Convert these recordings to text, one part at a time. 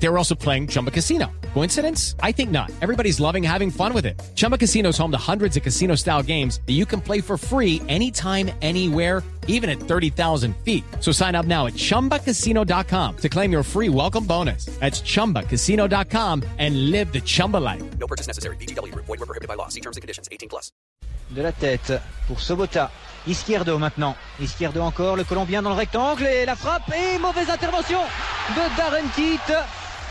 They were also playing Chumba Casino. Coincidence? I think not. Everybody's loving having fun with it. Chumba Casino is home to hundreds of casino style games that you can play for free anytime, anywhere, even at 30,000 feet. So sign up now at chumbacasino.com to claim your free welcome bonus. That's chumbacasino.com and live the Chumba life. No purchase necessary. BGW. Void were prohibited by law. See terms and conditions. 18 plus. de la tête pour Sobota. Izquierdo maintenant. Izquierdo encore, le Colombien dans le rectangle et la frappe et mauvaise intervention de Darren Keat.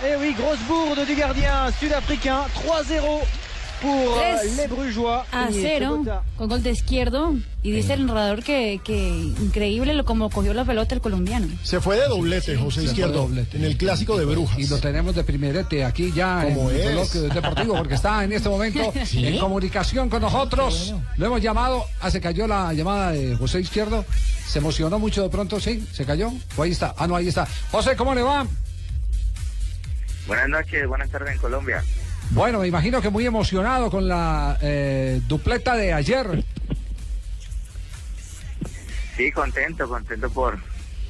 Et oui, grosse bourde du gardien sud-africain. 3-0 pour euh, Tres les Brugeois. a Y cero Sobota. con gol de izquierdo y dice el narrador que, que increíble lo como cogió la pelota el colombiano. Se fue de doblete, José Izquierdo, doblete. en el clásico de Brujas. Y lo tenemos de primerete aquí ya Como en el es. bloque deportivo, porque está en este momento en comunicación con nosotros. Lo hemos llamado, ah, se cayó la llamada de José Izquierdo. Se emocionó mucho de pronto, sí, se cayó. O ahí está, ah, no, ahí está. José, ¿cómo le va? Buenas noches, buenas tardes en Colombia. Bueno, me imagino que muy emocionado con la eh, dupleta de ayer. Sí, contento, contento por,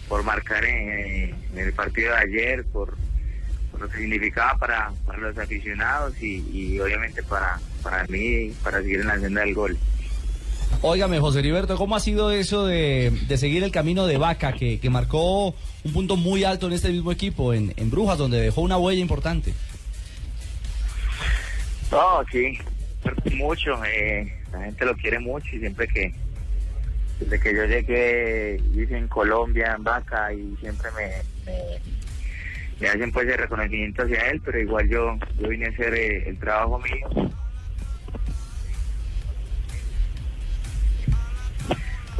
por marcar en, en el partido de ayer, por, por lo que significaba para, para los aficionados y, y obviamente para, para mí, para seguir en la senda del gol. Óigame, José Heriberto, ¿cómo ha sido eso de, de seguir el camino de Vaca, que, que marcó un punto muy alto en este mismo equipo, en, en Brujas, donde dejó una huella importante? No, sí, mucho, eh, la gente lo quiere mucho y siempre que, desde que yo llegué, hice en Colombia, en Vaca, y siempre me, me, hacen pues el reconocimiento hacia él, pero igual yo, yo vine a hacer eh, el trabajo mío.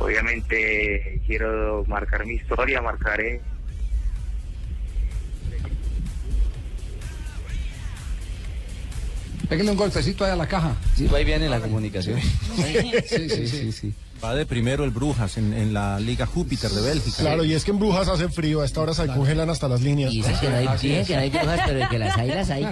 Obviamente quiero marcar mi historia, marcaré Pégale un golpecito ahí a la caja. Sí, ahí viene la comunicación. Sí, sí, sí. sí. Va de primero el Brujas en, en la Liga Júpiter de Bélgica. Claro, y es que en Brujas hace frío, a esta hora se congelan hasta las líneas. Y dicen que no hay, dicen que no hay brujas, pero que las hay, las hay.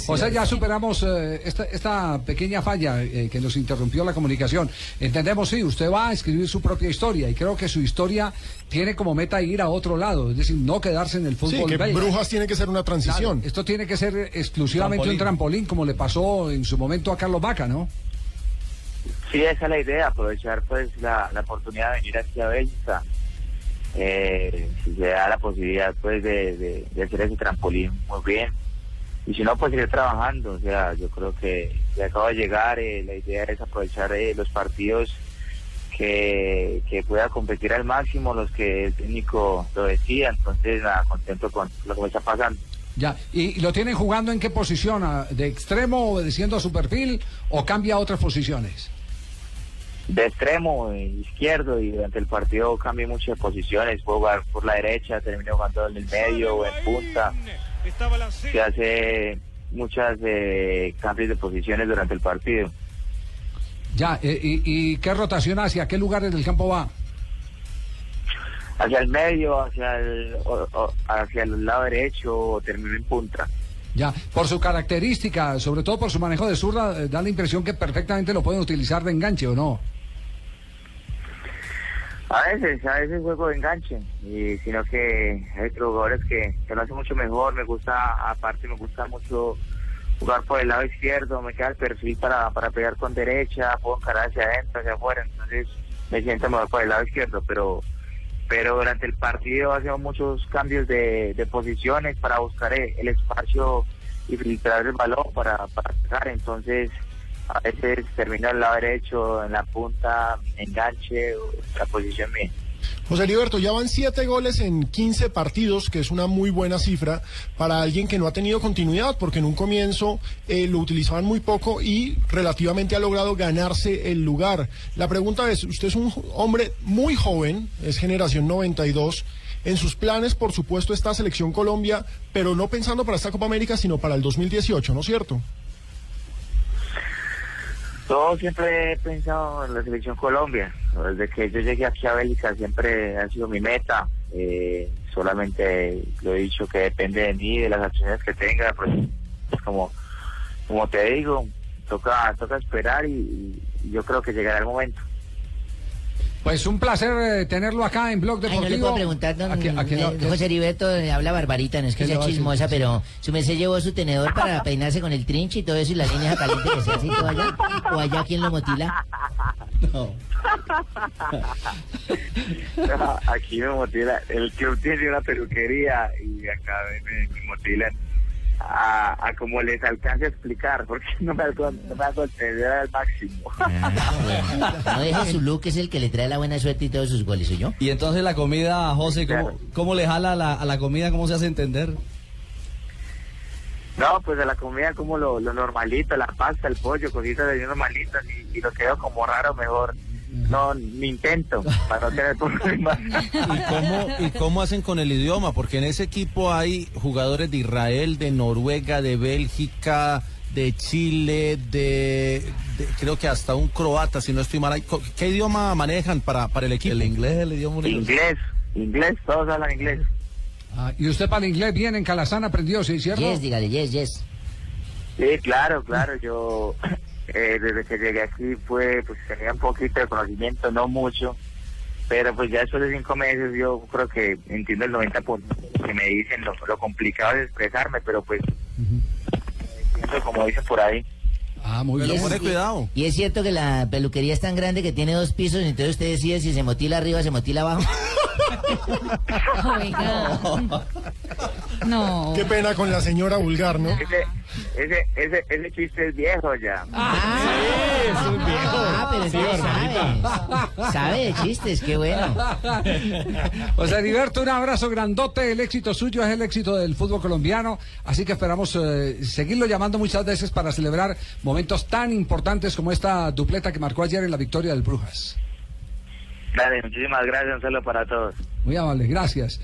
O sea, ya superamos eh, esta, esta pequeña falla eh, que nos interrumpió la comunicación. Entendemos, sí, usted va a escribir su propia historia y creo que su historia tiene como meta ir a otro lado, es decir, no quedarse en el Sí, fútbol que belga. Brujas tiene que ser una Claro, transición. esto tiene que ser exclusivamente un trampolín, como le pasó en su momento a Carlos Vaca, ¿no? Sí, esa es la idea, aprovechar pues la, la oportunidad de venir aquí a Bélgica. Eh, si se da la posibilidad pues de, de- de hacer ese trampolín muy bien. Y si no, pues seguir trabajando. O sea, yo creo que ya acabo de llegar, eh, la idea es aprovechar eh, los partidos que, que pueda competir al máximo, los que el técnico lo decía. Entonces, nada, contento con lo que me está pasando. Ya, ¿y lo tienen jugando en qué posición? ¿A- ¿De extremo, obedeciendo a su perfil o cambia a otras posiciones? De extremo eh, izquierdo y durante el partido cambié mucho de posiciones, puedo jugar por la derecha, termino jugando en el medio o en punta. Se hace muchas eh, cambios de posiciones durante el partido. Ya, eh, y, y qué rotación hacia qué lugares del campo va? Hacia el medio, hacia el, o- o- hacia el lado derecho o termino en punta. Ya, por su característica, sobre todo por su manejo de zurda, eh, da la impresión que perfectamente lo pueden utilizar de enganche, ¿o no? A veces, a veces juego de enganche, y sino que hay otros jugadores que, que lo hacen mucho mejor, me gusta, aparte me gusta mucho jugar por el lado izquierdo, me queda el perfil para, para pegar con derecha, puedo encarar hacia adentro, hacia afuera, entonces me siento mejor por el lado izquierdo, pero pero durante el partido hacemos muchos cambios de, de posiciones para buscar el, espacio y filtrar el balón para, para pegar, entonces a veces termino al lado derecho, en la punta, enganche, la posición mía. José Heriberto, ya van siete goles en 15 partidos, que es una muy buena cifra para alguien que no ha tenido continuidad, porque en un comienzo eh, lo utilizaban muy poco y relativamente ha logrado ganarse el lugar. La pregunta es, usted es un hombre muy joven, es generación 92. En sus planes, por supuesto, está Selección Colombia, pero no pensando para esta Copa América, sino para el 2018, ¿no es cierto? Yo siempre he pensado en la selección Colombia. Desde que yo llegué aquí a Bélgica siempre ha sido mi meta. Eh, solamente lo he dicho que depende de mí, de las acciones que tenga. Pues, pues como, como te digo, toca, toca esperar y, yo creo que llegará el momento. Pues un placer eh, tenerlo acá en Blog Ay, Deportivo. no le puedo preguntar, don aquí eh, no- José Heriberto eh, habla barbarita, no es que ¿Qué sea a chismosa, pero su merced llevó su tenedor para peinarse con el trinche y todo eso y la línea caliente que se hace y todo allá. O allá quien lo motila. No. Aquí me motila, el club tiene una peluquería y acá me, me motilan a, a como les alcance a explicar, porque no me hago, no me hago entender al máximo. No deje su look, es el que le trae la buena suerte y todos sus goles, yo. Y entonces la comida, José, ¿cómo, Claro. cómo le jala a la, a la comida? ¿Cómo se hace entender? No, pues de la comida como lo, lo normalito, la pasta, el pollo, cositas de normalitas y, y lo quedo como raro mejor. No, ni intento para no tener problemas. ¿Y cómo, ¿Y cómo hacen con el idioma? Porque en ese equipo hay jugadores de Israel, de Noruega, de Bélgica, de Chile, de, de- creo que hasta un croata, si no estoy mal. ¿Qué idioma manejan para, para el equipo? El inglés, el idioma Inglés, inglés, todos hablan inglés. Ah, y usted para el inglés bien en Calazán aprendió, ¿sí, cierto? Yes, dígale, yes, yes. Sí, claro, claro. Yo eh, desde que llegué aquí fue, pues tenía un poquito de conocimiento, no mucho, pero pues ya después de cinco meses yo creo que entiendo el 90% que me dicen. Lo, lo complicado es expresarme, pero pues entiendo como dicen por ahí. Ah, muy bien. es- Y es cierto que la peluquería es tan grande que tiene dos pisos, entonces usted decide si se motila arriba o se motila abajo. Oiga. No. Qué pena con la señora vulgar, ¿no? Ese, ese, ese, ese chiste es viejo ya. Ah, pero entonces sabe. Sabe de chistes, qué bueno. José Heriberto, un abrazo grandote. El éxito suyo es el éxito del fútbol colombiano. Así que esperamos eh, seguirlo llamando muchas veces para celebrar momentos tan importantes como esta dupleta que marcó ayer en la victoria del Brujas. Dale, muchísimas gracias, un saludo para todos. Muy amable, gracias.